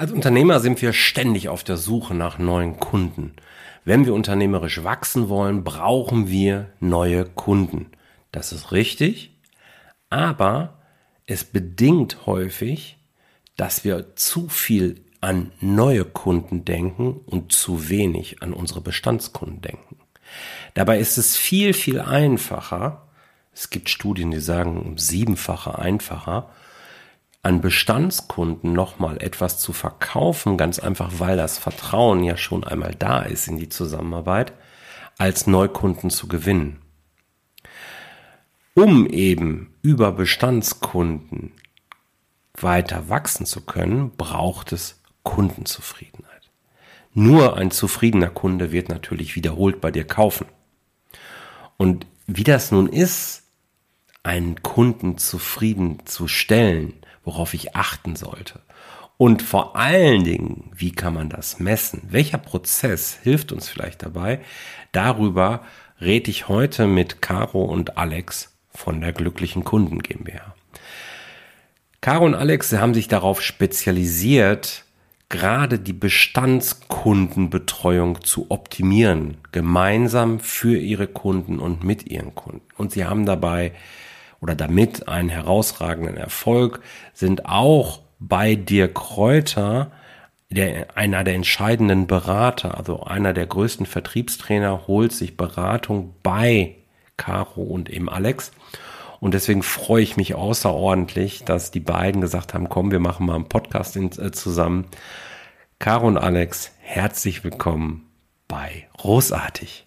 Als Unternehmer sind wir ständig auf der Suche nach neuen Kunden. Wenn wir unternehmerisch wachsen wollen, brauchen wir neue Kunden. Das ist richtig, aber es bedingt häufig, dass wir zu viel an neue Kunden denken und zu wenig an unsere Bestandskunden denken. Dabei ist es viel, viel einfacher, es gibt Studien, die sagen siebenfache einfacher, an Bestandskunden nochmal etwas zu verkaufen, ganz einfach, weil das Vertrauen ja schon einmal da ist in die Zusammenarbeit, als Neukunden zu gewinnen. Um eben über Bestandskunden weiter wachsen zu können, braucht es Kundenzufriedenheit. Nur ein zufriedener Kunde wird natürlich wiederholt bei dir kaufen. Und wie das nun ist, einen Kunden zufrieden zu stellen, worauf ich achten sollte. Und vor allen Dingen, wie kann man das messen? Welcher Prozess hilft uns vielleicht dabei? Darüber rede ich heute mit Caro und Alex von der Glücklichen Kunden GmbH. Caro und Alex haben sich darauf spezialisiert, gerade die Bestandskundenbetreuung zu optimieren, gemeinsam für ihre Kunden und mit ihren Kunden. Und sie haben dabei oder damit einen herausragenden Erfolg, sind auch bei Dirk Kräuter der, einer der entscheidenden Berater, also einer der größten Vertriebstrainer, holt sich Beratung bei Caro und eben Alex. Und deswegen freue ich mich außerordentlich, dass die beiden gesagt haben, komm, wir machen mal einen Podcast in, äh, zusammen. Caro und Alex, herzlich willkommen bei Großartig.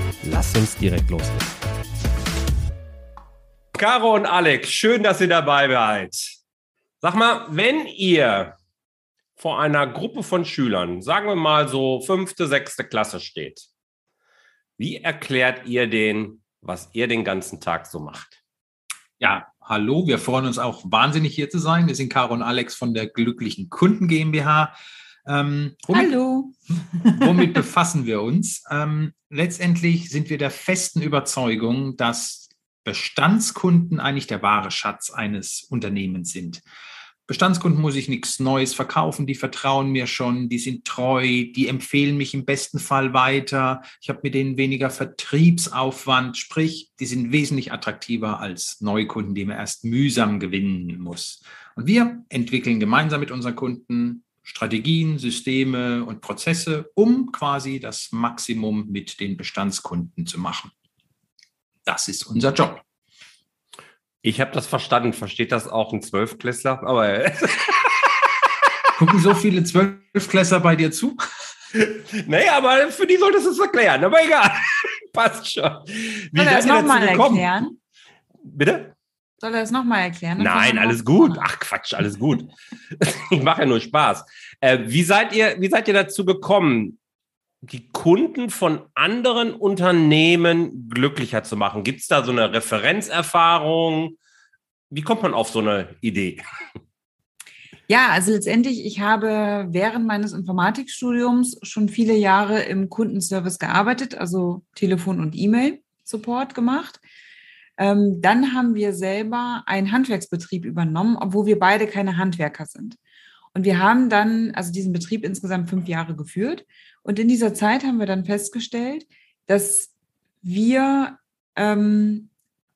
Lass uns direkt loslegen. Caro und Alex, schön, dass ihr dabei seid. Sag mal, wenn ihr vor einer Gruppe von Schülern, sagen wir mal so fünfte, sechste Klasse steht, wie erklärt ihr denen, was ihr den ganzen Tag so macht? Ja, hallo, wir freuen uns auch wahnsinnig hier zu sein. Wir sind Caro und Alex von der Glücklichen Kunden GmbH. Ähm, womit, Hallo. womit befassen wir uns? Ähm, letztendlich sind wir der festen Überzeugung, dass Bestandskunden eigentlich der wahre Schatz eines Unternehmens sind. Bestandskunden muss ich nichts Neues verkaufen, die vertrauen mir schon, die sind treu, die empfehlen mich im besten Fall weiter. Ich habe mit denen weniger Vertriebsaufwand, sprich, die sind wesentlich attraktiver als Neukunden, die man erst mühsam gewinnen muss. Und wir entwickeln gemeinsam mit unseren Kunden Strategien, Systeme und Prozesse, um quasi das Maximum mit den Bestandskunden zu machen. Das ist unser Job. Ich habe das verstanden. Versteht das auch ein Zwölfklässler? Aber gucken so viele Zwölfklässler bei dir zu? Naja, aber für die solltest du es erklären. Aber egal, passt schon. Wie Soll er es nochmal erklären? Bitte? Soll er es nochmal erklären? Nein, alles gut. Ach Quatsch, alles gut. ich mache ja nur Spaß. Äh, wie, seid ihr, wie seid ihr dazu gekommen, die Kunden von anderen Unternehmen glücklicher zu machen? Gibt es da so eine Referenzerfahrung? Wie kommt man auf so eine Idee? Ja, also letztendlich, ich habe während meines Informatikstudiums schon viele Jahre im Kundenservice gearbeitet, also Telefon- und E-Mail-Support gemacht. Ähm, dann haben wir selber einen Handwerksbetrieb übernommen, obwohl wir beide keine Handwerker sind. Und wir haben dann also diesen Betrieb insgesamt fünf Jahre geführt. Und in dieser Zeit haben wir dann festgestellt, dass wir ähm,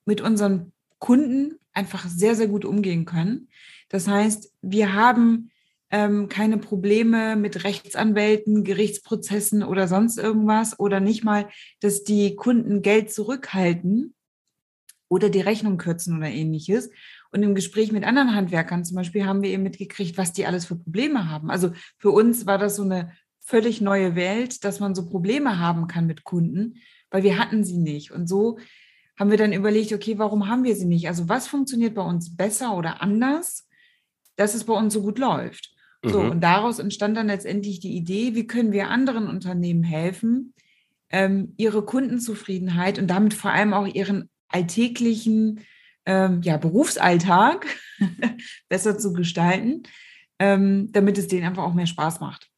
mit unseren Kunden einfach sehr, sehr gut umgehen können. Das heißt, wir haben ähm, keine Probleme mit Rechtsanwälten, Gerichtsprozessen oder sonst irgendwas oder nicht mal, dass die Kunden Geld zurückhalten, oder die Rechnung kürzen oder ähnliches. Und im Gespräch mit anderen Handwerkern zum Beispiel haben wir eben mitgekriegt, was die alles für Probleme haben. Also für uns war das so eine völlig neue Welt, dass man so Probleme haben kann mit Kunden, weil wir hatten sie nicht. Und so haben wir dann überlegt, okay, warum haben wir sie nicht? Also was funktioniert bei uns besser oder anders? dass es bei uns so gut läuft. So, Mhm. und daraus entstand dann letztendlich die Idee, wie können wir anderen Unternehmen helfen, ähm, ihre Kundenzufriedenheit und damit vor allem auch ihren alltäglichen ähm, ja, Berufsalltag besser zu gestalten, ähm, damit es denen einfach auch mehr Spaß macht.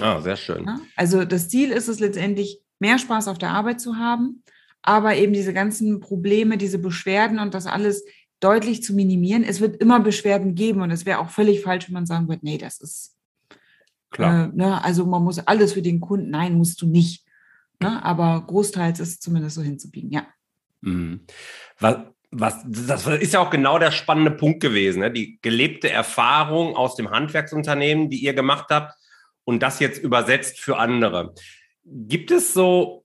Ah, sehr schön. Ne? Also das Ziel ist es letztendlich, mehr Spaß auf der Arbeit zu haben, aber eben diese ganzen Probleme, diese Beschwerden und das alles deutlich zu minimieren. Es wird immer Beschwerden geben und es wäre auch völlig falsch, wenn man sagen würde, nee, das ist, Klar. äh, ne, also man muss alles für den Kunden, nein, musst du nicht. Ne? Aber großteils ist es zumindest so hinzubiegen, ja. Mhm. Was, was, das ist ja auch genau der spannende Punkt gewesen, ne? die gelebte Erfahrung aus dem Handwerksunternehmen, die ihr gemacht habt und das jetzt übersetzt für andere. Gibt es so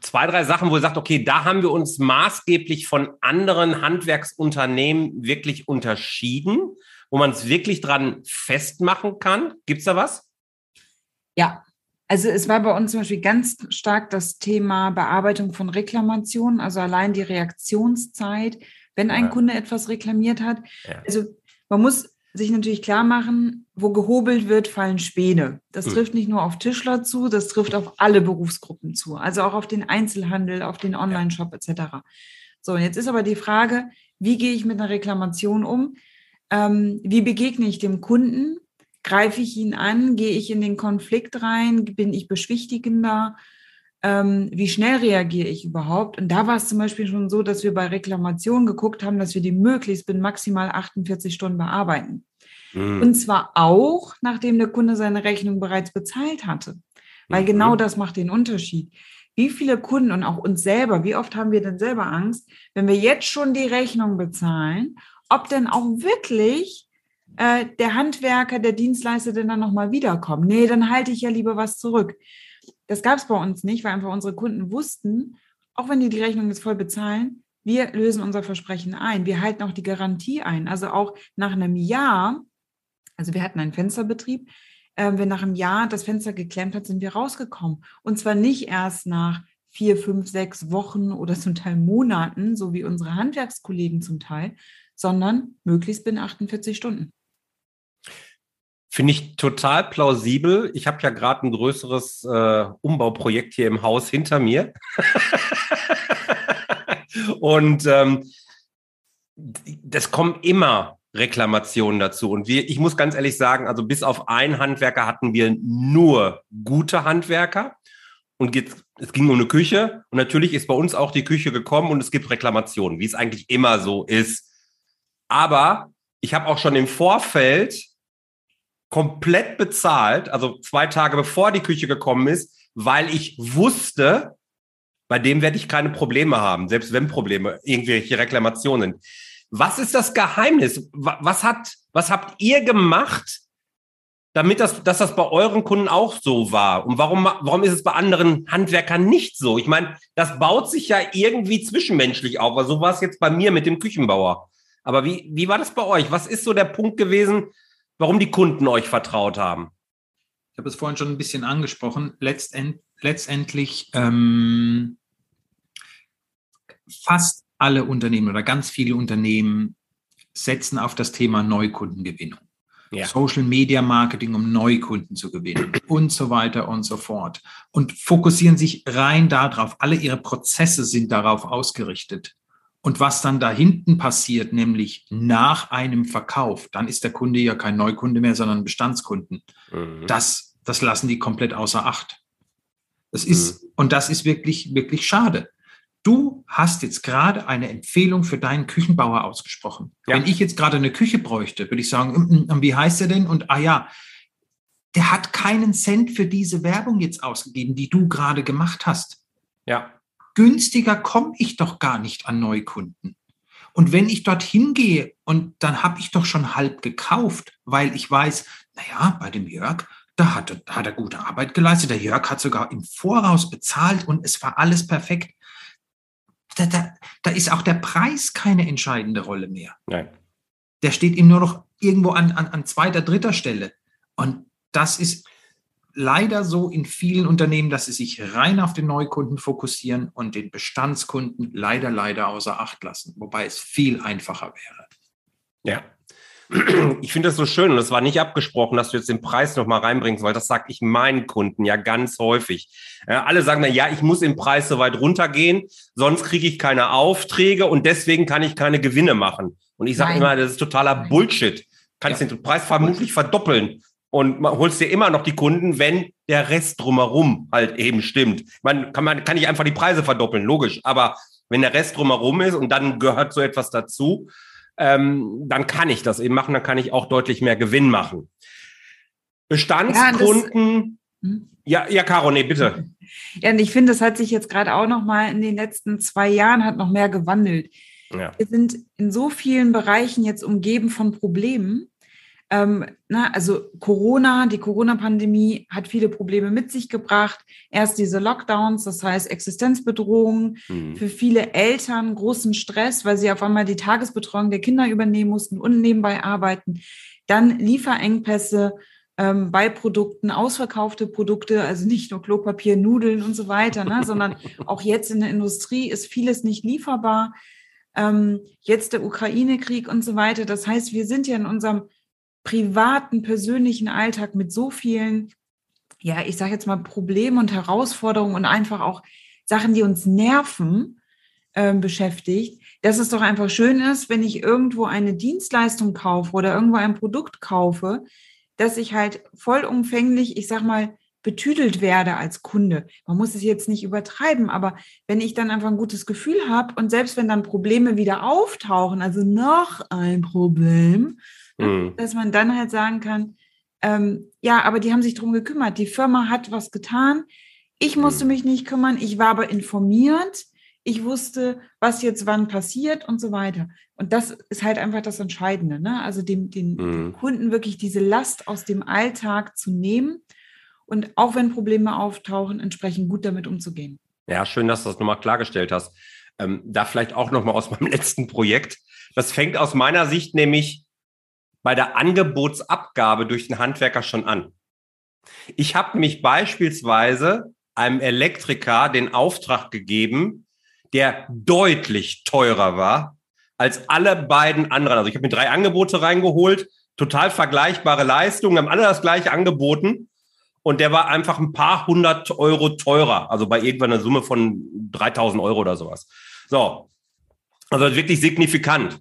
zwei, drei Sachen, wo ihr sagt, okay, da haben wir uns maßgeblich von anderen Handwerksunternehmen wirklich unterschieden, wo man es wirklich dran festmachen kann? Gibt es da was? Ja, also es war bei uns zum Beispiel ganz stark das Thema Bearbeitung von Reklamationen, also allein die Reaktionszeit, wenn ein Ja. Kunde etwas reklamiert hat. Ja. Also man muss sich natürlich klar machen, wo gehobelt wird, fallen Späne. Das Mhm. trifft nicht nur auf Tischler zu, das trifft auf alle Berufsgruppen zu, also auch auf den Einzelhandel, auf den Online-Shop etc. So, jetzt ist aber die Frage, wie gehe ich mit einer Reklamation um? Ähm, wie begegne ich dem Kunden? Greife ich ihn an? Gehe ich in den Konflikt rein? Bin ich beschwichtigender? Ähm, wie schnell reagiere ich überhaupt? Und da war es zum Beispiel schon so, dass wir bei Reklamationen geguckt haben, dass wir die möglichst binnen maximal 48 Stunden bearbeiten. Mhm. Und zwar auch, nachdem der Kunde seine Rechnung bereits bezahlt hatte. Weil Mhm. genau das macht den Unterschied. Wie viele Kunden und auch uns selber, wie oft haben wir denn selber Angst, wenn wir jetzt schon die Rechnung bezahlen, ob denn auch wirklich äh, der Handwerker, der Dienstleister denn dann nochmal wiederkommt? Nee, dann halte ich ja lieber was zurück. Das gab es bei uns nicht, weil einfach unsere Kunden wussten, auch wenn die die Rechnung jetzt voll bezahlen, wir lösen unser Versprechen ein. Wir halten auch die Garantie ein. Also auch nach einem Jahr, also wir hatten einen Fensterbetrieb, äh, wenn nach einem Jahr das Fenster geklemmt hat, sind wir rausgekommen. Und zwar nicht erst nach vier, fünf, sechs Wochen oder zum Teil Monaten, so wie unsere Handwerkskollegen zum Teil, sondern möglichst binnen 48 Stunden. Finde ich total plausibel. Ich habe ja gerade ein größeres äh, Umbauprojekt hier im Haus hinter mir. Und ähm, das kommen immer Reklamationen dazu. Und wir, ich muss ganz ehrlich sagen, also bis auf einen Handwerker hatten wir nur gute Handwerker. Und es ging um eine Küche. Und natürlich ist bei uns auch die Küche gekommen und es gibt Reklamationen, wie es eigentlich immer so ist. Aber ich habe auch schon im Vorfeld komplett bezahlt, also zwei Tage bevor die Küche gekommen ist, weil ich wusste, bei dem werde ich keine Probleme haben, selbst wenn Probleme, irgendwelche Reklamationen. Was ist das Geheimnis? Wa- Was hat, was habt ihr gemacht, damit das, dass das bei euren Kunden auch so war? Und warum, warum ist es bei anderen Handwerkern nicht so? Ich meine, das baut sich ja irgendwie zwischenmenschlich auf. Also so war es jetzt bei mir mit dem Küchenbauer. Aber wie, wie war das bei euch? Was ist so der Punkt gewesen, warum die Kunden euch vertraut haben? Ich habe es vorhin schon ein bisschen angesprochen. Letztend, letztendlich ähm, fast alle Unternehmen oder ganz viele Unternehmen setzen auf das Thema Neukundengewinnung. Ja. Social Media Marketing, um Neukunden zu gewinnen und so weiter und so fort. Und fokussieren sich rein darauf. Alle ihre Prozesse sind darauf ausgerichtet. Und was dann da hinten passiert, nämlich nach einem Verkauf, dann ist der Kunde ja kein Neukunde mehr, sondern Bestandskunden Mhm. das, das lassen die komplett außer Acht. Das ist, und das ist wirklich, wirklich schade. Du hast jetzt gerade eine Empfehlung für deinen Küchenbauer ausgesprochen. Ja. Wenn ich jetzt gerade eine Küche bräuchte, würde ich sagen, "Mm, mm, wie heißt der denn? Und ah ja, der hat keinen Cent für diese Werbung jetzt ausgegeben, die du gerade gemacht hast Ja. Günstiger komme ich doch gar nicht an Neukunden. Und wenn ich dorthin gehe und dann habe ich doch schon halb gekauft, weil ich weiß, naja, bei dem Jörg, da hat, er- da hat er gute Arbeit geleistet. Der Jörg hat sogar im Voraus bezahlt und es war alles perfekt. Da, da, da ist auch der Preis keine entscheidende Rolle mehr. Nein. Der steht ihm nur noch irgendwo an, an, an zweiter, dritter Stelle. Und das ist leider so in vielen Unternehmen, dass sie sich rein auf den Neukunden fokussieren und den Bestandskunden leider, leider außer Acht lassen, wobei es viel einfacher wäre. Ja. Ich finde das so schön und es war nicht abgesprochen, dass du jetzt den Preis nochmal reinbringst, weil das sage ich meinen Kunden ja ganz häufig. Alle sagen dann, ja, ich muss im Preis so weit runtergehen, sonst kriege ich keine Aufträge und deswegen kann ich keine Gewinne machen. Und ich sage immer, das ist totaler. Bullshit. Kannst ja. den Preis vermutlich verdoppeln und man holst dir immer noch die Kunden, wenn der Rest drumherum halt eben stimmt. Man kann man kann nicht einfach die Preise verdoppeln, logisch, aber wenn der Rest drumherum ist und dann gehört so etwas dazu, ähm, dann kann ich das eben machen, dann kann ich auch deutlich mehr Gewinn machen. Bestandskunden. Ja, hm? ja, ja, Caro, nee, bitte. Ja, und ich finde, das hat sich jetzt gerade auch noch mal in den letzten zwei Jahren hat noch mehr gewandelt. Ja. Wir sind in so vielen Bereichen jetzt umgeben von Problemen. Ähm, na, also Corona, die Corona-Pandemie hat viele Probleme mit sich gebracht. Erst diese Lockdowns, das heißt Existenzbedrohungen, mhm. für viele Eltern großen Stress, weil sie auf einmal die Tagesbetreuung der Kinder übernehmen mussten und nebenbei arbeiten. Dann Lieferengpässe ähm, bei Produkten, ausverkaufte Produkte, also nicht nur Klopapier, Nudeln und so weiter, ne, sondern auch jetzt in der Industrie ist vieles nicht lieferbar. Ähm, jetzt der Ukraine-Krieg und so weiter. Das heißt, wir sind ja in unserem privaten, persönlichen Alltag mit so vielen, ja, ich sage jetzt mal Problemen und Herausforderungen und einfach auch Sachen, die uns nerven, äh, beschäftigt, dass es doch einfach schön ist, wenn ich irgendwo eine Dienstleistung kaufe oder irgendwo ein Produkt kaufe, dass ich halt vollumfänglich, ich sag mal, betüdelt werde als Kunde. Man muss es jetzt nicht übertreiben, aber wenn ich dann einfach ein gutes Gefühl habe und selbst wenn dann Probleme wieder auftauchen, also noch ein Problem? Mhm. Dass man dann halt sagen kann, ähm, ja, aber die haben sich darum gekümmert. Die Firma hat was getan. Ich musste mhm. mich nicht kümmern. Ich war aber informiert. Ich wusste, was jetzt wann passiert und so weiter. Und das ist halt einfach das Entscheidende. Ne? Also dem, den, mhm. Kunden wirklich diese Last aus dem Alltag zu nehmen und auch wenn Probleme auftauchen, entsprechend gut damit umzugehen. Ja, schön, dass du das nochmal klargestellt hast. Ähm, da vielleicht auch nochmal aus meinem letzten Projekt. Das fängt aus meiner Sicht nämlich bei der Angebotsabgabe durch den Handwerker schon an. Ich habe mich beispielsweise einem Elektriker den Auftrag gegeben, der deutlich teurer war als alle beiden anderen. Also ich habe mir drei Angebote reingeholt, total vergleichbare Leistungen, haben alle das gleiche angeboten und der war einfach ein paar hundert Euro teurer, also bei irgendwann einer Summe von 3000 Euro oder sowas. So, also wirklich signifikant.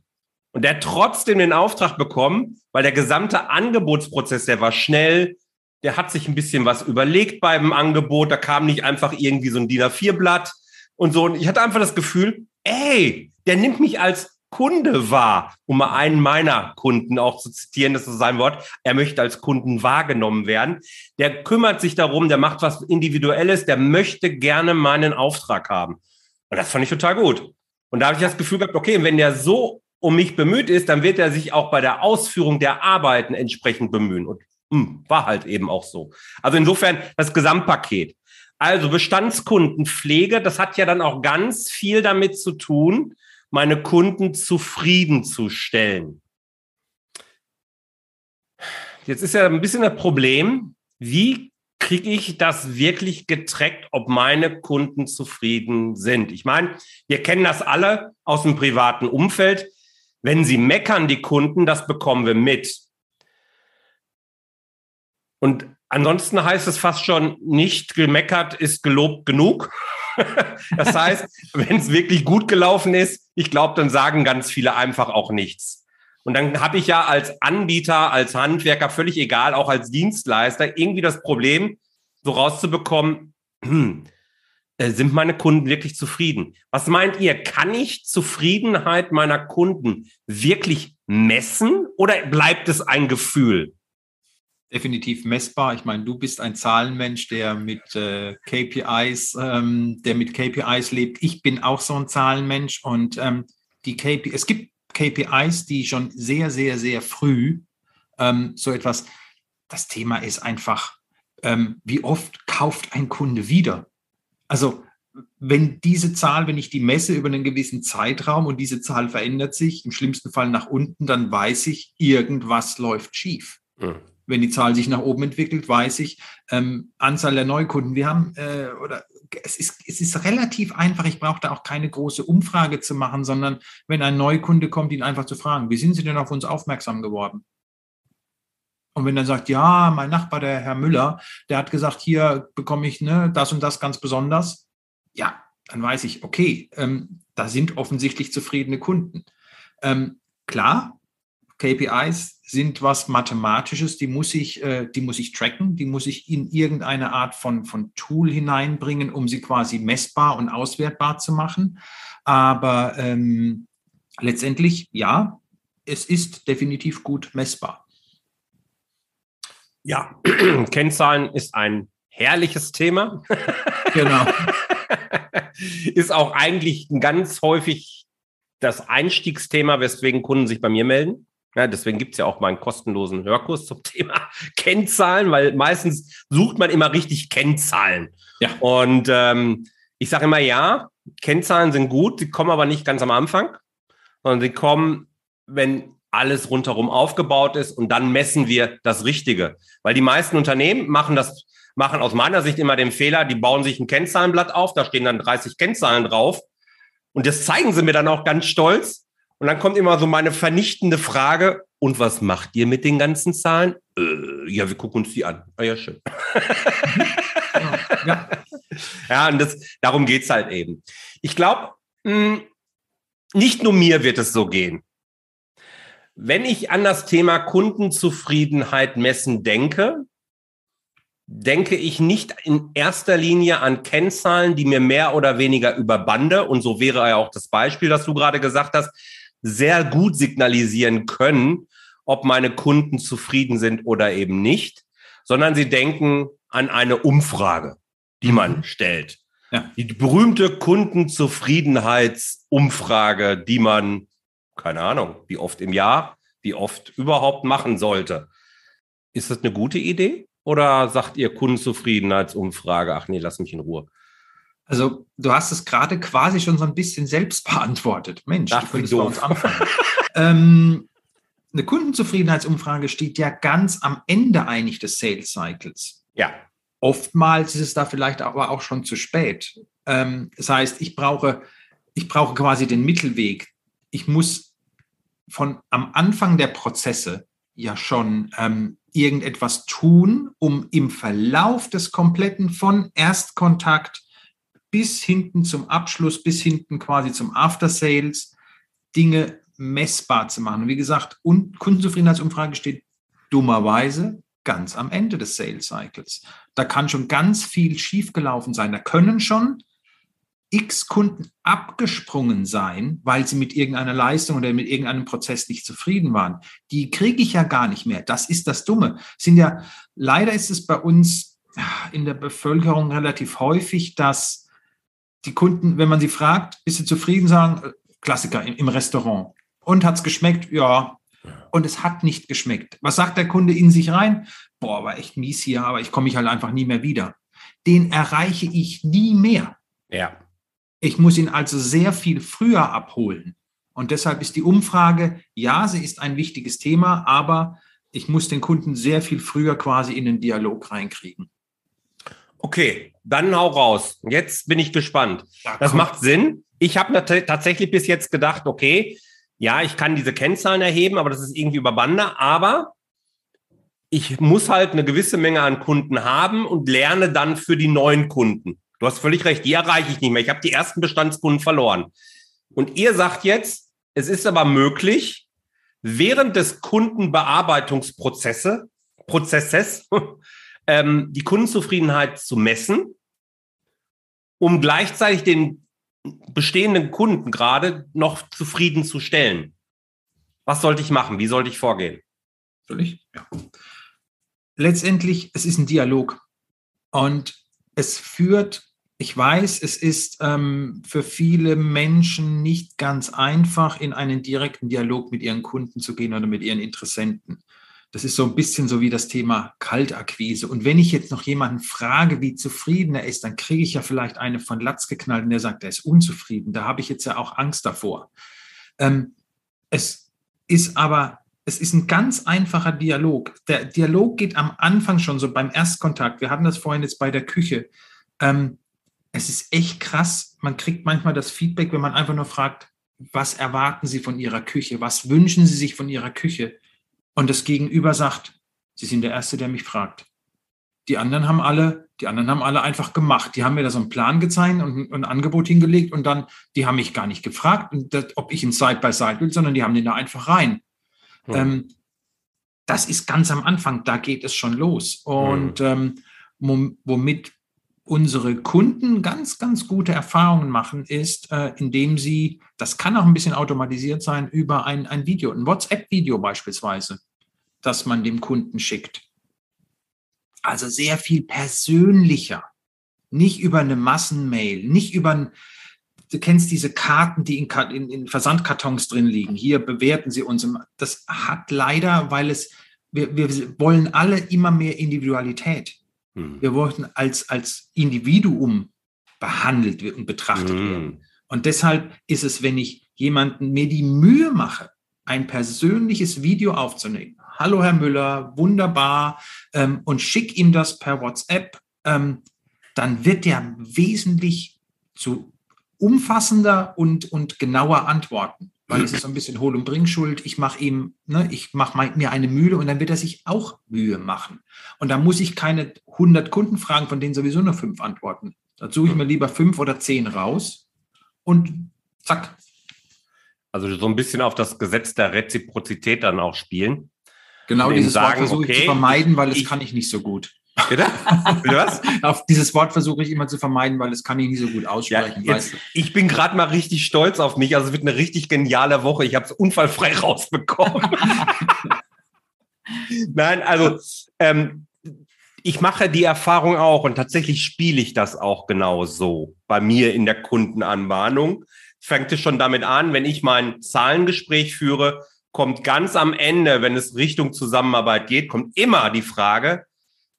Und der hat trotzdem den Auftrag bekommen, weil der gesamte Angebotsprozess, der war schnell, der hat sich ein bisschen was überlegt beim Angebot, da kam nicht einfach irgendwie so ein DIN A4-Blatt und so. Und ich hatte einfach das Gefühl, ey, der nimmt mich als Kunde wahr, um mal einen meiner Kunden auch zu zitieren, das ist sein Wort, er möchte als Kunden wahrgenommen werden. Der kümmert sich darum, der macht was Individuelles, der möchte gerne meinen Auftrag haben. Und das fand ich total gut. Und da habe ich das Gefühl gehabt, okay, wenn der so um mich bemüht ist, dann wird er sich auch bei der Ausführung der Arbeiten entsprechend bemühen. Und mh, hm, war halt eben auch so. Also insofern das Gesamtpaket. Also Bestandskundenpflege, das hat ja dann auch ganz viel damit zu tun, meine Kunden zufriedenzustellen. Jetzt ist ja ein bisschen das Problem, wie kriege ich das wirklich getrackt, ob meine Kunden zufrieden sind? Ich meine, wir kennen das alle aus dem privaten Umfeld. Wenn sie meckern, die Kunden, das bekommen wir mit. Und ansonsten heißt es fast schon, nicht gemeckert ist gelobt genug. das heißt, wenn es wirklich gut gelaufen ist, ich glaube, dann sagen ganz viele einfach auch nichts. Und dann habe ich ja als Anbieter, als Handwerker, völlig egal, auch als Dienstleister, irgendwie das Problem, so rauszubekommen, hm, sind meine Kunden wirklich zufrieden? Was meint ihr? Kann ich Zufriedenheit meiner Kunden wirklich messen oder bleibt es ein Gefühl? Definitiv messbar. Ich meine, du bist ein Zahlenmensch, der mit äh, KPIs, ähm, der mit KPIs lebt. Ich bin auch so ein Zahlenmensch und ähm, die KPI, es gibt KPIs, die schon sehr, sehr, sehr früh ähm, so etwas. Das Thema ist einfach, ähm, wie oft kauft ein Kunde wieder? Also wenn diese Zahl, wenn ich die messe über einen gewissen Zeitraum und diese Zahl verändert sich, im schlimmsten Fall nach unten, dann weiß ich, irgendwas läuft schief. Mhm. Wenn die Zahl sich nach oben entwickelt, weiß ich, ähm, Anzahl der Neukunden. Wir haben, äh, oder es ist, es ist relativ einfach. Ich brauche da auch keine große Umfrage zu machen, sondern wenn ein Neukunde kommt, ihn einfach zu fragen, wie sind Sie denn auf uns aufmerksam geworden? Und wenn er sagt, ja, mein Nachbar, der Herr Müller, der hat gesagt, hier bekomme ich ne, das und das ganz besonders, ja, dann weiß ich, okay, ähm, da sind offensichtlich zufriedene Kunden. Ähm, klar, KPIs sind was Mathematisches, die muss ich, äh, die muss ich tracken, die muss ich in irgendeine Art von, von Tool hineinbringen, um sie quasi messbar und auswertbar zu machen. Aber ähm, letztendlich, ja, es ist definitiv gut messbar. Ja, Kennzahlen ist ein herrliches Thema. Genau. ist auch eigentlich ganz häufig das Einstiegsthema, weswegen Kunden sich bei mir melden. Ja, deswegen gibt es ja auch mal einen kostenlosen Hörkurs zum Thema Kennzahlen, weil meistens sucht man immer richtig Kennzahlen. Ja. Und ähm, ich sage immer, ja, Kennzahlen sind gut, sie kommen aber nicht ganz am Anfang, sondern sie kommen, wenn alles rundherum aufgebaut ist und dann messen wir das Richtige. Weil die meisten Unternehmen machen das, machen aus meiner Sicht immer den Fehler, die bauen sich ein Kennzahlenblatt auf, da stehen dann 30 Kennzahlen drauf und das zeigen sie mir dann auch ganz stolz. Und dann kommt immer so meine vernichtende Frage, und was macht ihr mit den ganzen Zahlen? Äh, ja, wir gucken uns die an. Ah ja, schön. ja. ja, und das, darum geht's halt eben. Ich glaube, hm, nicht nur mir wird es so gehen. Wenn ich an das Thema Kundenzufriedenheit messen denke, denke ich nicht in erster Linie an Kennzahlen, die mir mehr oder weniger über Bande, und so wäre ja auch das Beispiel, das du gerade gesagt hast, sehr gut signalisieren können, ob meine Kunden zufrieden sind oder eben nicht, sondern sie denken an eine Umfrage, die man mhm. stellt. Ja. Die berühmte Kundenzufriedenheitsumfrage, die man keine Ahnung, wie oft im Jahr, wie oft überhaupt machen sollte. Ist das eine gute Idee? Oder sagt ihr Kundenzufriedenheitsumfrage, ach nee, lass mich in Ruhe? Also, du hast es gerade quasi schon so ein bisschen selbst beantwortet. Mensch, Ach, du könntest bei uns anfangen. ähm, eine Kundenzufriedenheitsumfrage steht ja ganz am Ende eigentlich des Sales Cycles. Ja. Oftmals ist es da vielleicht aber auch schon zu spät. Ähm, das heißt, ich brauche, ich brauche quasi den Mittelweg ich muss von am Anfang der Prozesse ja schon ähm, irgendetwas tun, um im Verlauf des kompletten von Erstkontakt bis hinten zum Abschluss, bis hinten quasi zum After Sales Dinge messbar zu machen. Wie gesagt, und Kundenzufriedenheitsumfrage steht dummerweise ganz am Ende des Sales Cycles. Da kann schon ganz viel schiefgelaufen sein. Da können schon x Kunden abgesprungen sein, weil sie mit irgendeiner Leistung oder mit irgendeinem Prozess nicht zufrieden waren. Die kriege ich ja gar nicht mehr. Das ist das Dumme. Sind ja, leider ist es bei uns in der Bevölkerung relativ häufig, dass die Kunden, wenn man sie fragt, bist du zufrieden, sagen, äh, Klassiker im, Restaurant. Und hat es geschmeckt? Ja. Und es hat nicht geschmeckt. Was sagt der Kunde in sich rein? Boah, war echt mies hier, aber ich komme mich halt einfach nie mehr wieder. Den erreiche ich nie mehr. Ja. Ich muss ihn also sehr viel früher abholen. Und deshalb ist die Umfrage, ja, sie ist ein wichtiges Thema, aber ich muss den Kunden sehr viel früher quasi in den Dialog reinkriegen. Okay, dann hau raus. Jetzt bin ich gespannt. Ja, das macht Sinn. Ich habe tatsächlich bis jetzt gedacht, okay, ja, ich kann diese Kennzahlen erheben, aber das ist irgendwie über Bande. Aber ich muss halt eine gewisse Menge an Kunden haben und lerne dann für die neuen Kunden. Du hast völlig recht, die erreiche ich nicht mehr. Ich habe die ersten Bestandskunden verloren. Und ihr sagt jetzt, es ist aber möglich, während des Kundenbearbeitungsprozesses Prozesses, ähm, die Kundenzufriedenheit zu messen, um gleichzeitig den bestehenden Kunden gerade noch zufrieden zu stellen. Was sollte ich machen? Wie sollte ich vorgehen? Soll ich? Ja. Letztendlich, es ist ein Dialog. Und es führt ich weiß, es ist ähm, für viele Menschen nicht ganz einfach, in einen direkten Dialog mit ihren Kunden zu gehen oder mit ihren Interessenten. Das ist so ein bisschen so wie das Thema Kaltakquise. Und wenn ich jetzt noch jemanden frage, wie zufrieden er ist, dann kriege ich ja vielleicht eine von Latz geknallt und der sagt, er ist unzufrieden. Da habe ich jetzt ja auch Angst davor. Ähm, es ist aber, es ist ein ganz einfacher Dialog. Der Dialog geht am Anfang schon so beim Erstkontakt. Wir hatten das vorhin jetzt bei der Küche. Ähm, es ist echt krass. Man kriegt manchmal das Feedback, wenn man einfach nur fragt, was erwarten Sie von Ihrer Küche? Was wünschen Sie sich von Ihrer Küche? Und das Gegenüber sagt, Sie sind der Erste, der mich fragt. Die anderen haben alle, die anderen haben alle einfach gemacht. Die haben mir da so einen Plan gezeigt und, ein Angebot hingelegt und dann, die haben mich gar nicht gefragt, ob ich ein Side by Side will, sondern die haben den da einfach rein. Hm. Ähm, das ist ganz am Anfang, da geht es schon los. Und hm. ähm, womit unsere Kunden ganz, ganz gute Erfahrungen machen, ist, äh, indem sie, das kann auch ein bisschen automatisiert sein, über ein, ein Video, ein WhatsApp-Video beispielsweise, das man dem Kunden schickt. Also sehr viel persönlicher. Nicht über eine Massenmail, nicht über ein, du kennst diese Karten, die in, in, in Versandkartons drin liegen. Hier bewerten sie uns. Das hat leider, weil es, wir, wir wollen alle immer mehr Individualität. Hm. Wir wollten als, als Individuum behandelt und betrachtet hm. werden. Und deshalb ist es, wenn ich jemanden mir die Mühe mache, ein persönliches Video aufzunehmen. Hallo Herr Müller, wunderbar, ähm, und schick ihm das per WhatsApp, ähm, dann wird der wesentlich zu umfassender und, und genauer antworten weil es ist so ein bisschen Hohl- und Bringschuld. Ich mache ihm, ne, ich mache mir eine Mühle und dann wird er sich auch Mühe machen. Und da muss ich keine 100 Kunden fragen, von denen sowieso nur fünf antworten. Da suche ich mir lieber fünf oder zehn raus und zack. Also so ein bisschen auf das Gesetz der Reziprozität dann auch spielen. Genau dieses sagen, Wort versuche okay, ich zu vermeiden, weil es kann ich nicht so gut. Bitte? Bitte was? Auf dieses Wort versuche ich immer zu vermeiden, weil das kann ich nicht so gut aussprechen. Ja, jetzt, ich bin gerade mal richtig stolz auf mich. Also es wird eine richtig geniale Woche. Ich habe es unfallfrei rausbekommen. Nein, also ähm, ich mache die Erfahrung auch und tatsächlich spiele ich das auch genau so bei mir in der Kundenanbahnung. Fängt es schon damit an, wenn ich mein Zahlengespräch führe, kommt ganz am Ende, wenn es Richtung Zusammenarbeit geht, kommt immer die Frage,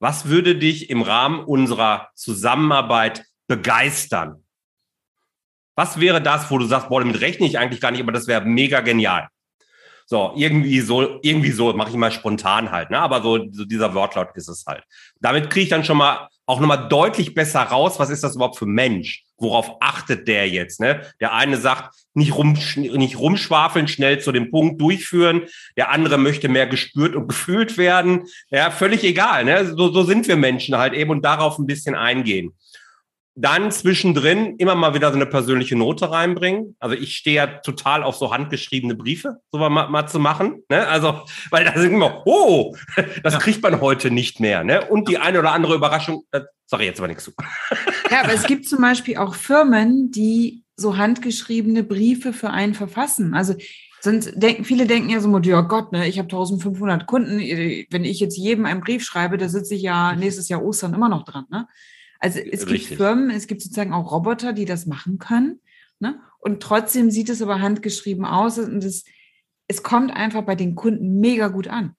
was würde dich im Rahmen unserer Zusammenarbeit begeistern? Was wäre das, wo du sagst, boah, damit rechne ich eigentlich gar nicht, aber das wäre mega genial. So, irgendwie so, irgendwie so, mache ich mal spontan halt, ne? Aber so, so dieser Wortlaut ist es halt. Damit kriege ich dann schon mal auch nochmal deutlich besser raus, was ist das überhaupt für Mensch? Worauf achtet der jetzt? Ne? Der eine sagt, nicht, rum, nicht rumschwafeln, schnell zu dem Punkt durchführen. Der andere möchte mehr gespürt und gefühlt werden. Ja, völlig egal. Ne? So, so sind wir Menschen halt eben und darauf ein bisschen eingehen dann zwischendrin immer mal wieder so eine persönliche Note reinbringen. Also ich stehe ja total auf so handgeschriebene Briefe, so mal, mal zu machen. Ne? Also, weil da sind immer, oh, das ja. kriegt man heute nicht mehr. Ne? Und die eine oder andere Überraschung, äh, sorry, jetzt aber nichts zu. Ja, aber es gibt zum Beispiel auch Firmen, die so handgeschriebene Briefe für einen verfassen. Also sonst denken, viele denken ja so, ja Gott, ne, ich habe 1500 Kunden, wenn ich jetzt jedem einen Brief schreibe, da sitze ich ja nächstes Jahr Ostern immer noch dran. Ne? Also es Richtig. gibt Firmen, es gibt sozusagen auch Roboter, die das machen können. Ne? Und trotzdem sieht es aber handgeschrieben aus und es, es kommt einfach bei den Kunden mega gut an.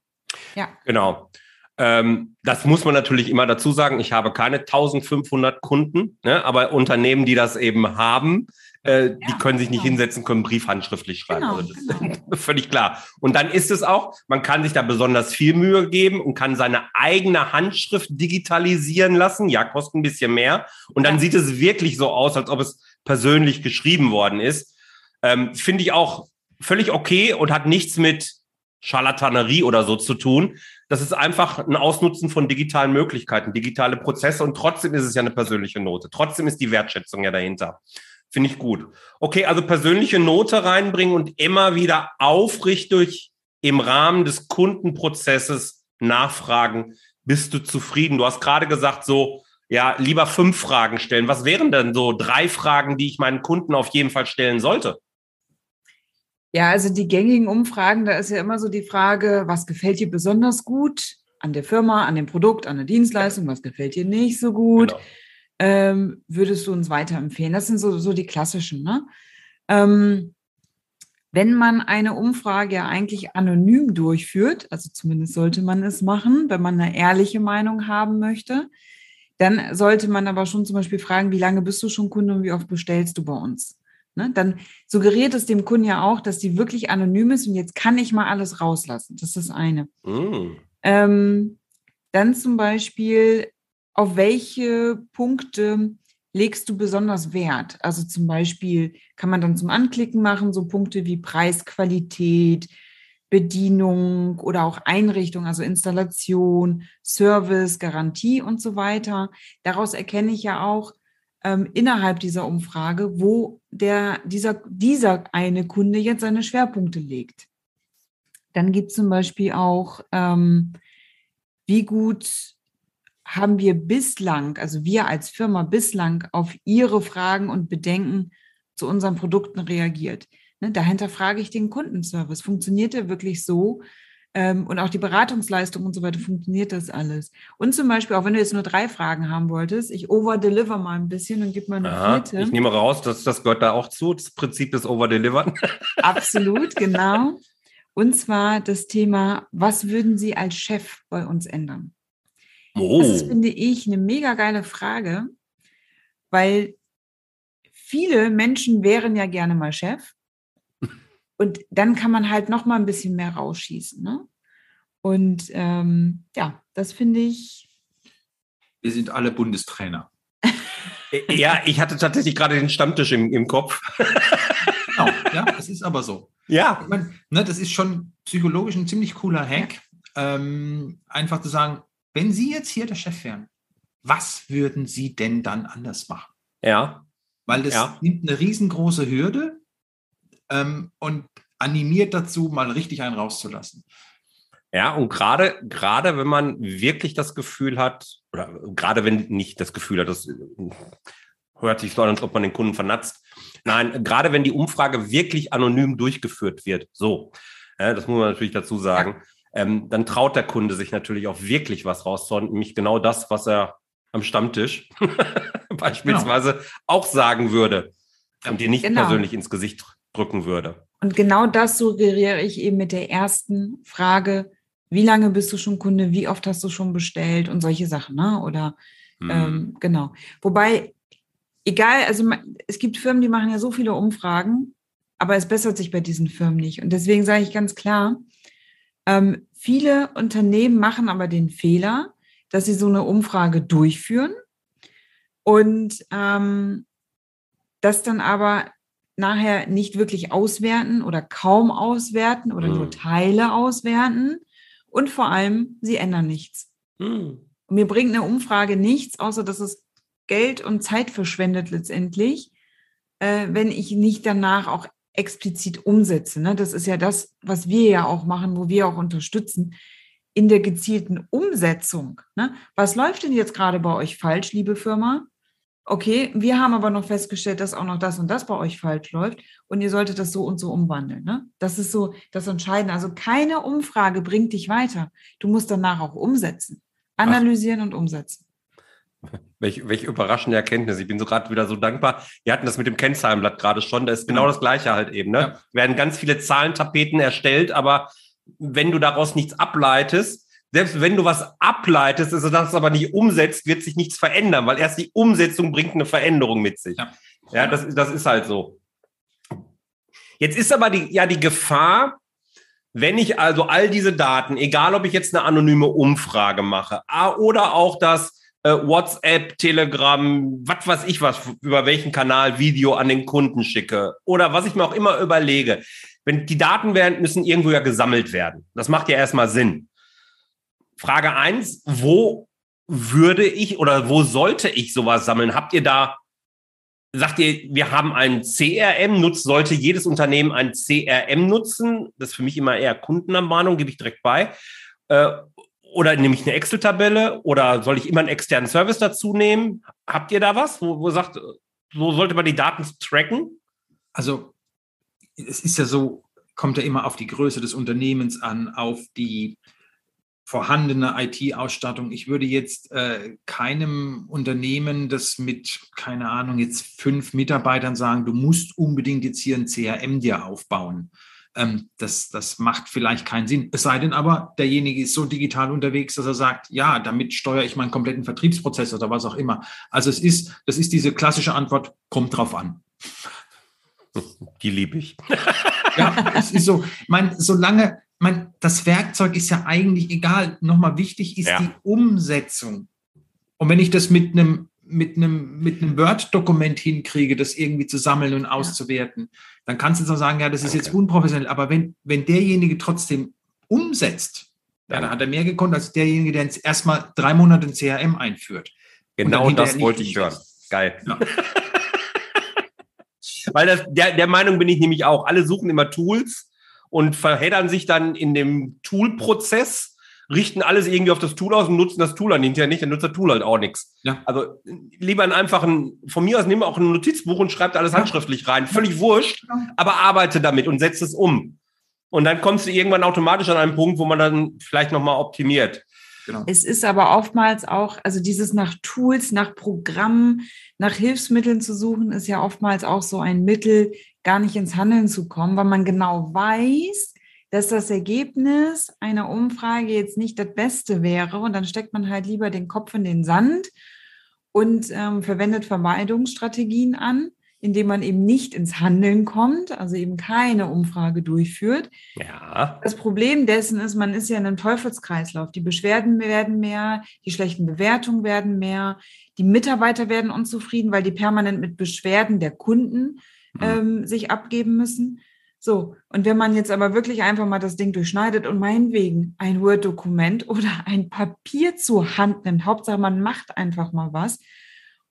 Ja. Genau. Ähm, das muss man natürlich immer dazu sagen. Ich habe keine 1500 Kunden, ne? aber Unternehmen, die das eben haben, äh, ja, die können sich genau. nicht hinsetzen, können Brief handschriftlich schreiben. Genau, also das genau. ist völlig klar. Und dann ist es auch, man kann sich da besonders viel Mühe geben und kann seine eigene Handschrift digitalisieren lassen. Ja, kostet ein bisschen mehr. Und dann ja. sieht es wirklich so aus, als ob es persönlich geschrieben worden ist. Ähm, Finde ich auch völlig okay und hat nichts mit Scharlatanerie oder so zu tun. Das ist einfach ein Ausnutzen von digitalen Möglichkeiten, digitale Prozesse und trotzdem ist es ja eine persönliche Note. Trotzdem ist die Wertschätzung ja dahinter. Finde ich gut. Okay, also persönliche Note reinbringen und immer wieder aufrichtig im Rahmen des Kundenprozesses nachfragen. Bist du zufrieden? Du hast gerade gesagt, so, ja, lieber fünf Fragen stellen. Was wären denn so drei Fragen, die ich meinen Kunden auf jeden Fall stellen sollte? Ja, also die gängigen Umfragen, da ist ja immer so die Frage, was gefällt dir besonders gut an der Firma, an dem Produkt, an der Dienstleistung, was gefällt dir nicht so gut? Genau ähm, würdest du uns weiterempfehlen? Das sind so, so die klassischen. Ne? Ähm, wenn man eine Umfrage ja eigentlich anonym durchführt, also zumindest sollte man es machen, wenn man eine ehrliche Meinung haben möchte, dann sollte man aber schon zum Beispiel fragen, wie lange bist du schon Kunde und wie oft bestellst du bei uns? Ne? Dann suggeriert es dem Kunden ja auch, dass die wirklich anonym ist und jetzt kann ich mal alles rauslassen. Das ist das eine. Mm. Ähm, dann zum Beispiel, auf welche Punkte legst du besonders Wert? Also zum Beispiel kann man dann zum Anklicken machen, so Punkte wie Preis, Qualität, Bedienung oder auch Einrichtung, also Installation, Service, Garantie und so weiter. Daraus erkenne ich ja auch ähm, innerhalb dieser Umfrage, wo der, dieser, dieser eine Kunde jetzt seine Schwerpunkte legt. Dann gibt es zum Beispiel auch, ähm, wie gut haben wir bislang, also wir als Firma bislang auf Ihre Fragen und Bedenken zu unseren Produkten reagiert. Ne, dahinter frage ich den Kundenservice. Funktioniert der wirklich so? Ähm, und auch die Beratungsleistung und so weiter, funktioniert das alles? Und zum Beispiel, auch wenn du jetzt nur drei Fragen haben wolltest, ich overdeliver mal ein bisschen und gebe mal eine Aha, vierte. Ich nehme raus, dass das gehört da auch zu, das Prinzip des Overdelivern. Absolut, genau. Und zwar das Thema, was würden Sie als Chef bei uns ändern? Oh. Das ist, finde ich, eine mega geile Frage, weil viele Menschen wären ja gerne mal Chef. Und dann kann man halt noch mal ein bisschen mehr rausschießen. Ne? Und ähm, ja, das finde ich. Wir sind alle Bundestrainer. ja, ich hatte tatsächlich gerade den Stammtisch im, im Kopf. genau, ja, es ist aber so. Ja. Ich meine, ne, das ist schon psychologisch ein ziemlich cooler Hack. Ähm, einfach zu sagen, wenn Sie jetzt hier der Chef wären, was würden Sie denn dann anders machen? Ja. Weil das Ja. nimmt eine riesengroße Hürde ähm, und animiert dazu, mal richtig einen rauszulassen. Ja, und gerade, gerade wenn man wirklich das Gefühl hat, oder gerade wenn nicht das Gefühl hat, das äh, hört sich so an, als ob man den Kunden vernatzt. Nein, gerade wenn die Umfrage wirklich anonym durchgeführt wird, so, ja, das muss man natürlich dazu sagen, ähm, dann traut der Kunde sich natürlich auch wirklich was rauszuhauen, nämlich genau das, was er am Stammtisch beispielsweise auch sagen würde und dir nicht Genau. persönlich ins Gesicht drücken würde. Und genau das suggeriere ich eben mit der ersten Frage. Wie lange bist du schon Kunde? Wie oft hast du schon bestellt? Und solche Sachen, ne? Oder Hm. ähm, genau. Wobei, egal, also es gibt Firmen, die machen ja so viele Umfragen, aber es bessert sich bei diesen Firmen nicht. Und deswegen sage ich ganz klar, ähm, viele Unternehmen machen aber den Fehler, dass sie so eine Umfrage durchführen und ähm, das dann aber nachher nicht wirklich auswerten oder kaum auswerten oder nur Mhm. Teile auswerten und vor allem, sie ändern nichts. Hm. Mir bringt eine Umfrage nichts, außer dass es Geld und Zeit verschwendet letztendlich, äh, wenn ich nicht danach auch explizit umsetze. Ne? Das ist ja das, was wir ja auch machen, wo wir auch unterstützen, in der gezielten Umsetzung. Ne? Was läuft denn jetzt gerade bei euch falsch, liebe Firma? Okay, wir haben aber noch festgestellt, dass auch noch das und das bei euch falsch läuft und ihr solltet das so und so umwandeln. Ne? Das ist so das Entscheidende. Also keine Umfrage bringt dich weiter. Du musst danach auch umsetzen. Analysieren und umsetzen. Welch, welche überraschende Erkenntnis. Ich bin so gerade wieder so dankbar. Wir hatten das mit dem Kennzahlenblatt gerade schon. Da ist genau das Gleiche halt eben. Ne? Ja. Werden ganz viele Zahlentapeten erstellt, aber wenn du daraus nichts ableitest, selbst wenn du was ableitest, also das aber nicht umsetzt, wird sich nichts verändern, weil erst die Umsetzung bringt eine Veränderung mit sich. Ja. Ja, das, das ist halt so. Jetzt ist aber die, ja die Gefahr, wenn ich also all diese Daten, egal ob ich jetzt eine anonyme Umfrage mache oder auch das äh, WhatsApp, Telegram, was weiß ich was, über welchen Kanal Video an den Kunden schicke oder was ich mir auch immer überlege. Wenn die Daten werden, müssen irgendwo ja gesammelt werden. Das macht ja erstmal Sinn. Frage eins: wo würde ich oder wo sollte ich sowas sammeln? Habt ihr da, sagt ihr, wir haben ein CRM, nutzt, sollte jedes Unternehmen ein CRM nutzen? Das ist für mich immer eher Kundenanmahnung, gebe ich direkt bei. Äh, oder nehme ich eine Excel-Tabelle oder soll ich immer einen externen Service dazu nehmen? Habt ihr da was, wo, wo sagt, so sollte man die Daten tracken? Also es ist ja so, kommt ja immer auf die Größe des Unternehmens an, auf die vorhandene IT-Ausstattung. Ich würde jetzt äh, keinem Unternehmen, das mit, keine Ahnung, jetzt fünf Mitarbeitern sagen, du musst unbedingt jetzt hier ein CRM dir aufbauen. Ähm, das, das macht vielleicht keinen Sinn. Es sei denn aber, derjenige ist so digital unterwegs, dass er sagt, ja, damit steuere ich meinen kompletten Vertriebsprozess oder was auch immer. Also es ist, das ist diese klassische Antwort, kommt drauf an. Die liebe ich. Ja, es ist so, mein, solange, mein, das Werkzeug ist ja eigentlich egal. Nochmal wichtig ist Ja. die Umsetzung. Und wenn ich das mit einem, mit einem, mit einem Word-Dokument hinkriege, das irgendwie zu sammeln und auszuwerten, dann kannst du so sagen, ja, das ist jetzt unprofessionell. Aber wenn, wenn derjenige trotzdem umsetzt, ja, dann hat er mehr gekonnt als derjenige, der jetzt erstmal drei Monate ein CRM einführt. Genau das wollte ich hören. Geil. Ja. Weil das, der, der Meinung bin ich nämlich auch. Alle suchen immer Tools und verheddern sich dann in dem Tool-Prozess, richten alles irgendwie auf das Tool aus und nutzen das Tool dann hinterher nicht, dann nutzt das Tool halt auch nichts. Ja. Also lieber einen einfachen, von mir aus nimm auch ein Notizbuch und schreibt alles handschriftlich rein. Völlig wurscht, aber arbeite damit und setzt es um. Und dann kommst du irgendwann automatisch an einen Punkt, wo man dann vielleicht nochmal optimiert. Genau. Es ist aber oftmals auch, also dieses nach Tools, nach Programmen, nach Hilfsmitteln zu suchen, ist ja oftmals auch so ein Mittel, gar nicht ins Handeln zu kommen, weil man genau weiß, dass das Ergebnis einer Umfrage jetzt nicht das Beste wäre. Und dann steckt man halt lieber den Kopf in den Sand und ähm, verwendet Vermeidungsstrategien an indem man eben nicht ins Handeln kommt, also eben keine Umfrage durchführt. Ja. Das Problem dessen ist, man ist ja in einem Teufelskreislauf. Die Beschwerden werden mehr, die schlechten Bewertungen werden mehr, die Mitarbeiter werden unzufrieden, weil die permanent mit Beschwerden der Kunden mhm. ähm, sich abgeben müssen. So, und wenn man jetzt aber wirklich einfach mal das Ding durchschneidet und meinetwegen ein Word-Dokument oder ein Papier zur Hand nimmt, Hauptsache man macht einfach mal was,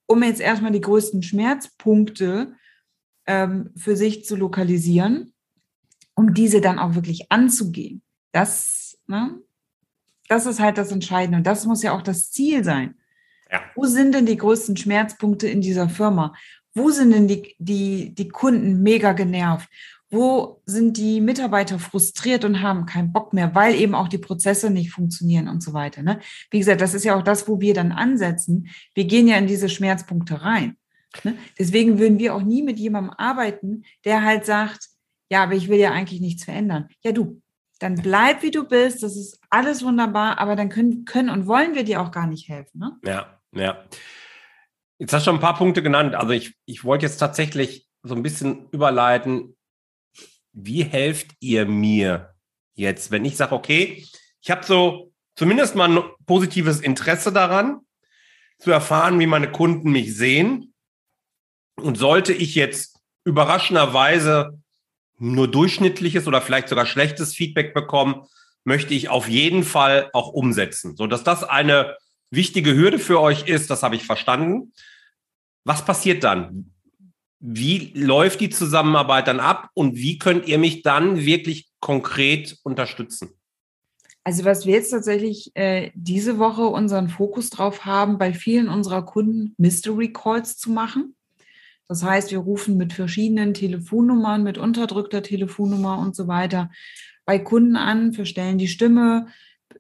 um jetzt erstmal die größten Schmerzpunkte ähm, für sich zu lokalisieren, um diese dann auch wirklich anzugehen. Das, ne, das ist halt das Entscheidende. Und das muss ja auch das Ziel sein. Ja. Wo sind denn die größten Schmerzpunkte in dieser Firma? Wo sind denn die, die, die Kunden mega genervt? Wo sind die Mitarbeiter frustriert und haben keinen Bock mehr, weil eben auch die Prozesse nicht funktionieren und so weiter. Ne? Wie gesagt, das ist ja auch das, wo wir dann ansetzen. Wir gehen ja in diese Schmerzpunkte rein. Ne? Deswegen würden wir auch nie mit jemandem arbeiten, der halt sagt, ja, aber ich will ja eigentlich nichts verändern. Ja, du, dann bleib wie du bist, das ist alles wunderbar, aber dann können, können und wollen wir dir auch gar nicht helfen. Ne? Ja, ja. Jetzt hast du schon ein paar Punkte genannt. Also ich, ich wollte jetzt tatsächlich so ein bisschen überleiten wie helft ihr mir jetzt, wenn ich sage, okay, ich habe so zumindest mal ein positives Interesse daran, zu erfahren, wie meine Kunden mich sehen. Und sollte ich jetzt überraschenderweise nur durchschnittliches oder vielleicht sogar schlechtes Feedback bekommen, möchte ich auf jeden Fall auch umsetzen. So dass das eine wichtige Hürde für euch ist, das habe ich verstanden. Was passiert dann? Wie läuft die Zusammenarbeit dann ab und wie könnt ihr mich dann wirklich konkret unterstützen? Also was wir jetzt tatsächlich äh, diese Woche unseren Fokus drauf haben, bei vielen unserer Kunden Mystery Calls zu machen. Das heißt, wir rufen mit verschiedenen Telefonnummern, mit unterdrückter Telefonnummer und so weiter bei Kunden an, verstellen die Stimme,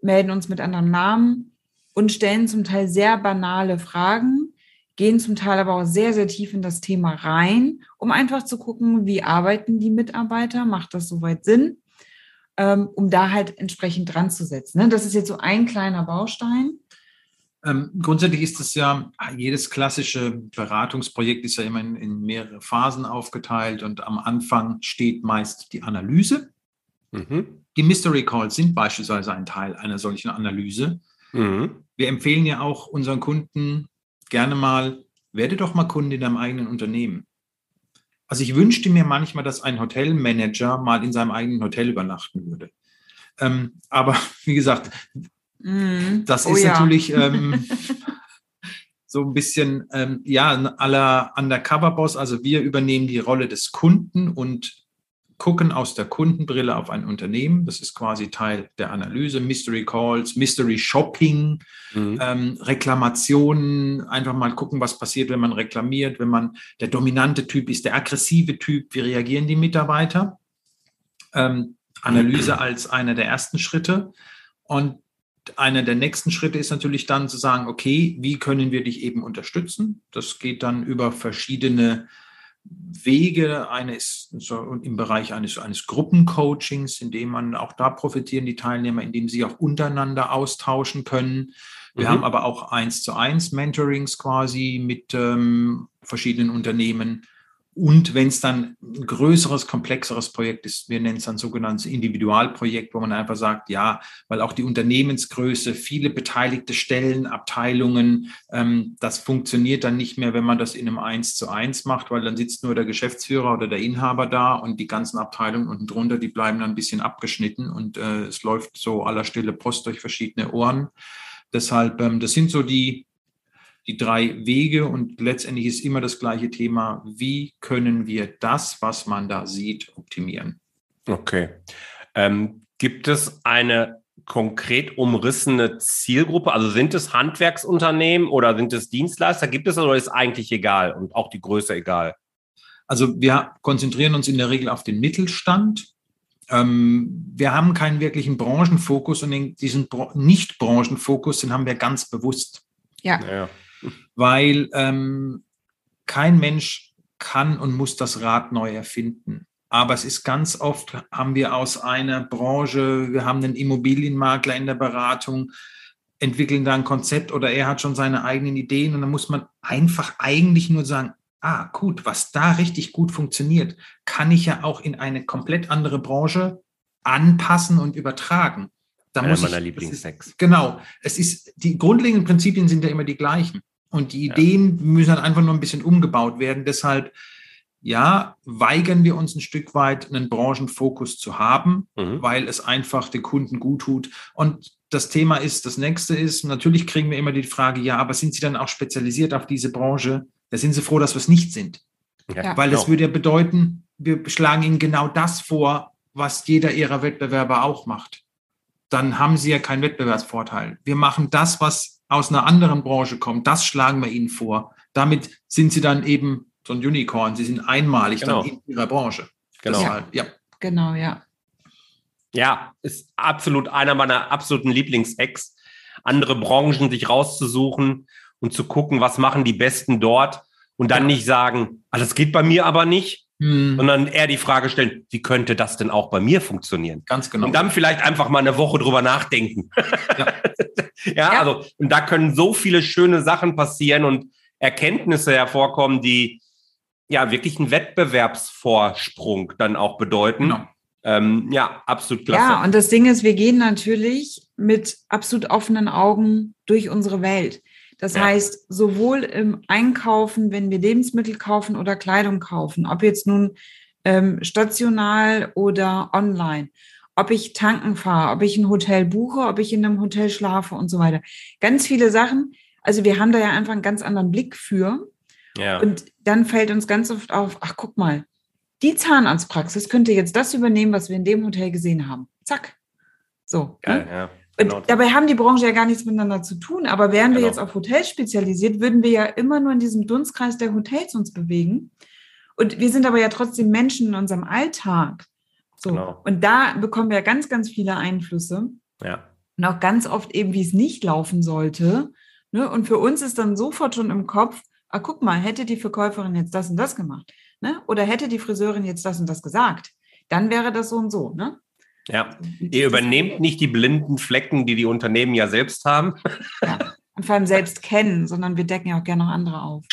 melden uns mit anderen Namen und stellen zum Teil sehr banale Fragen, gehen zum Teil aber auch sehr, sehr tief in das Thema rein, um einfach zu gucken, wie arbeiten die Mitarbeiter, macht das soweit Sinn, ähm, um da halt entsprechend dran zu setzen. Ne? Das ist jetzt so ein kleiner Baustein. Ähm, grundsätzlich ist es ja, jedes klassische Beratungsprojekt ist ja immer in, in, mehrere Phasen aufgeteilt und am Anfang steht meist die Analyse. Mhm. Die Mystery Calls sind beispielsweise ein Teil einer solchen Analyse. Mhm. Wir empfehlen ja auch unseren Kunden, gerne mal, werde doch mal Kunde in deinem eigenen Unternehmen. Also ich wünschte mir manchmal, dass ein Hotelmanager mal in seinem eigenen Hotel übernachten würde. Ähm, aber wie gesagt, mm. das oh, ist ja. natürlich ähm, so ein bisschen, ähm, ja, aller Undercover-Boss. Also wir übernehmen die Rolle des Kunden und gucken aus der Kundenbrille auf ein Unternehmen. Das ist quasi Teil der Analyse. Mystery Calls, Mystery Shopping, mhm. ähm, Reklamationen, einfach mal gucken, was passiert, wenn man reklamiert, wenn man der dominante Typ ist, der aggressive Typ, wie reagieren die Mitarbeiter. Ähm, Analyse mhm. als einer der ersten Schritte. Und einer der nächsten Schritte ist natürlich dann zu sagen, okay, wie können wir dich eben unterstützen? Das geht dann über verschiedene Wege eines, so im Bereich eines, eines Gruppencoachings, in dem man auch da profitieren die Teilnehmer, indem sie auch untereinander austauschen können. Wir mhm. haben aber auch eins zu eins Mentorings quasi mit ähm, verschiedenen Unternehmen, und wenn es dann ein größeres, komplexeres Projekt ist, wir nennen es dann sogenanntes Individualprojekt, wo man einfach sagt, ja, weil auch die Unternehmensgröße, viele beteiligte Stellen, Abteilungen, ähm, das funktioniert dann nicht mehr, wenn man das in einem Eins zu eins macht, weil dann sitzt nur der Geschäftsführer oder der Inhaber da und die ganzen Abteilungen unten drunter, die bleiben dann ein bisschen abgeschnitten und äh, es läuft so aller Stille Post durch verschiedene Ohren. Deshalb, ähm, das sind so die, die drei Wege und letztendlich ist immer das gleiche Thema, wie können wir das, was man da sieht, optimieren. Okay. Ähm, gibt es eine konkret umrissene Zielgruppe? Also sind es Handwerksunternehmen oder sind es Dienstleister? Gibt es oder ist eigentlich egal und auch die Größe egal? Also wir konzentrieren uns in der Regel auf den Mittelstand. Ähm, wir haben keinen wirklichen Branchenfokus und diesen Nicht-Branchenfokus, den haben wir ganz bewusst. Ja. ja weil ähm, kein Mensch kann und muss das Rad neu erfinden. Aber es ist ganz oft, haben wir aus einer Branche, wir haben einen Immobilienmakler in der Beratung, entwickeln da ein Konzept oder er hat schon seine eigenen Ideen und dann muss man einfach eigentlich nur sagen, ah, gut, was da richtig gut funktioniert, kann ich ja auch in eine komplett andere Branche anpassen und übertragen. Da Einer muss meiner Lieblingsex. Genau. Es ist, die grundlegenden Prinzipien sind ja immer die gleichen. Und die Ideen ja. müssen halt einfach nur ein bisschen umgebaut werden. Deshalb, ja, weigern wir uns ein Stück weit, einen Branchenfokus zu haben, mhm. weil es einfach den Kunden gut tut. Und das Thema ist, das nächste ist, natürlich kriegen wir immer die Frage, ja, aber sind Sie dann auch spezialisiert auf diese Branche? Da sind Sie froh, dass wir es nicht sind. Ja, weil genau. das würde ja bedeuten, wir schlagen Ihnen genau das vor, was jeder Ihrer Wettbewerber auch macht. Dann haben Sie ja keinen Wettbewerbsvorteil. Wir machen das, was aus einer anderen Branche kommen, das schlagen wir ihnen vor. Damit sind sie dann eben so ein Unicorn. Sie sind einmalig genau. dann in ihrer Branche. Genau. Deshalb, ja. Genau, ja. Ja, ist absolut einer meiner absoluten Lieblingshacks, andere Branchen sich rauszusuchen und zu gucken, was machen die Besten dort und dann ja. nicht sagen, ah, das geht bei mir aber nicht, hm. sondern eher die Frage stellen, wie könnte das denn auch bei mir funktionieren? Ganz genau. Und dann vielleicht einfach mal eine Woche drüber nachdenken. Ja, ja, ja. also, und da können so viele schöne Sachen passieren und Erkenntnisse hervorkommen, die ja wirklich einen Wettbewerbsvorsprung dann auch bedeuten. Genau. Ähm, ja, absolut klasse. Ja, und das Ding ist, wir gehen natürlich mit absolut offenen Augen durch unsere Welt. Das ja. heißt, sowohl im Einkaufen, wenn wir Lebensmittel kaufen oder Kleidung kaufen, ob jetzt nun ähm, stational oder online, ob ich tanken fahre, ob ich ein Hotel buche, ob ich in einem Hotel schlafe und so weiter. Ganz viele Sachen. Also wir haben da ja einfach einen ganz anderen Blick für. Ja. Und dann fällt uns ganz oft auf, ach guck mal, die Zahnarztpraxis könnte jetzt das übernehmen, was wir in dem Hotel gesehen haben. Zack. So. Geil, ne? ja. Genau. Und dabei haben die Branche ja gar nichts miteinander zu tun. Aber wären genau. wir jetzt auf Hotels spezialisiert, würden wir ja immer nur in diesem Dunstkreis der Hotels uns bewegen. Und wir sind aber ja trotzdem Menschen in unserem Alltag. So. Genau. Und da bekommen wir ganz, ganz viele Einflüsse. Ja. Und auch ganz oft eben, wie es nicht laufen sollte. Ne? Und für uns ist dann sofort schon im Kopf, ah, guck mal, hätte die Verkäuferin jetzt das und das gemacht. Ne? Oder hätte die Friseurin jetzt das und das gesagt. Dann wäre das so und so. Ne? Ja, ihr übernehmt nicht die blinden Flecken, die die Unternehmen ja selbst haben. Ja. Und vor allem selbst kennen, sondern wir decken ja auch gerne noch andere auf.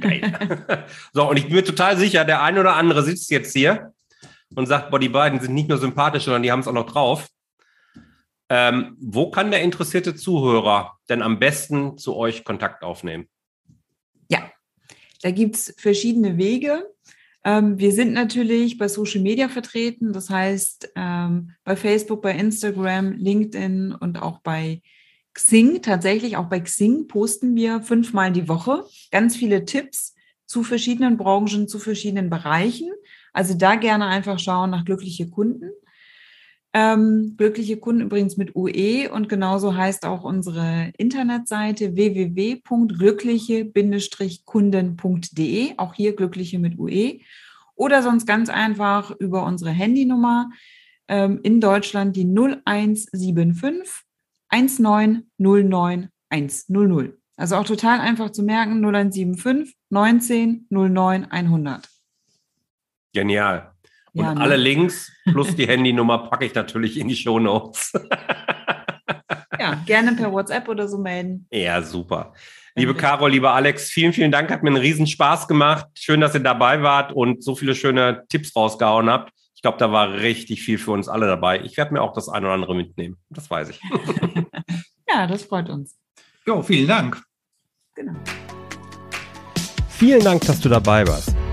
Geil. So, und ich bin mir total sicher, der eine oder andere sitzt jetzt hier und sagt, boah, die beiden sind nicht nur sympathisch, sondern die haben es auch noch drauf. Ähm, wo kann der interessierte Zuhörer denn am besten zu euch Kontakt aufnehmen? Ja, da gibt es verschiedene Wege. Ähm, wir sind natürlich bei Social Media vertreten, das heißt ähm, bei Facebook, bei Instagram, LinkedIn und auch bei Xing. Tatsächlich auch bei Xing posten wir fünfmal die Woche ganz viele Tipps zu verschiedenen Branchen, zu verschiedenen Bereichen. Also da gerne einfach schauen nach glückliche Kunden. Ähm, glückliche Kunden übrigens mit UE und genauso heißt auch unsere Internetseite www.glückliche-kunden.de, auch hier glückliche mit UE. Oder sonst ganz einfach über unsere Handynummer ähm, in Deutschland die 0175 1909 100. Also auch total einfach zu merken, 0175 19 09 100. Genial. Und ja, ne? alle Links plus die Handynummer packe ich natürlich in die Show Notes. ja, gerne per WhatsApp oder so melden. Ja, super. Liebe Caro, lieber Alex, vielen, vielen Dank. Hat mir einen riesen Spaß gemacht. Schön, dass ihr dabei wart und so viele schöne Tipps rausgehauen habt. Ich glaube, da war richtig viel für uns alle dabei. Ich werde mir auch das eine oder andere mitnehmen. Das weiß ich. ja, das freut uns. Jo, vielen Dank. Genau. Vielen Dank, dass du dabei warst.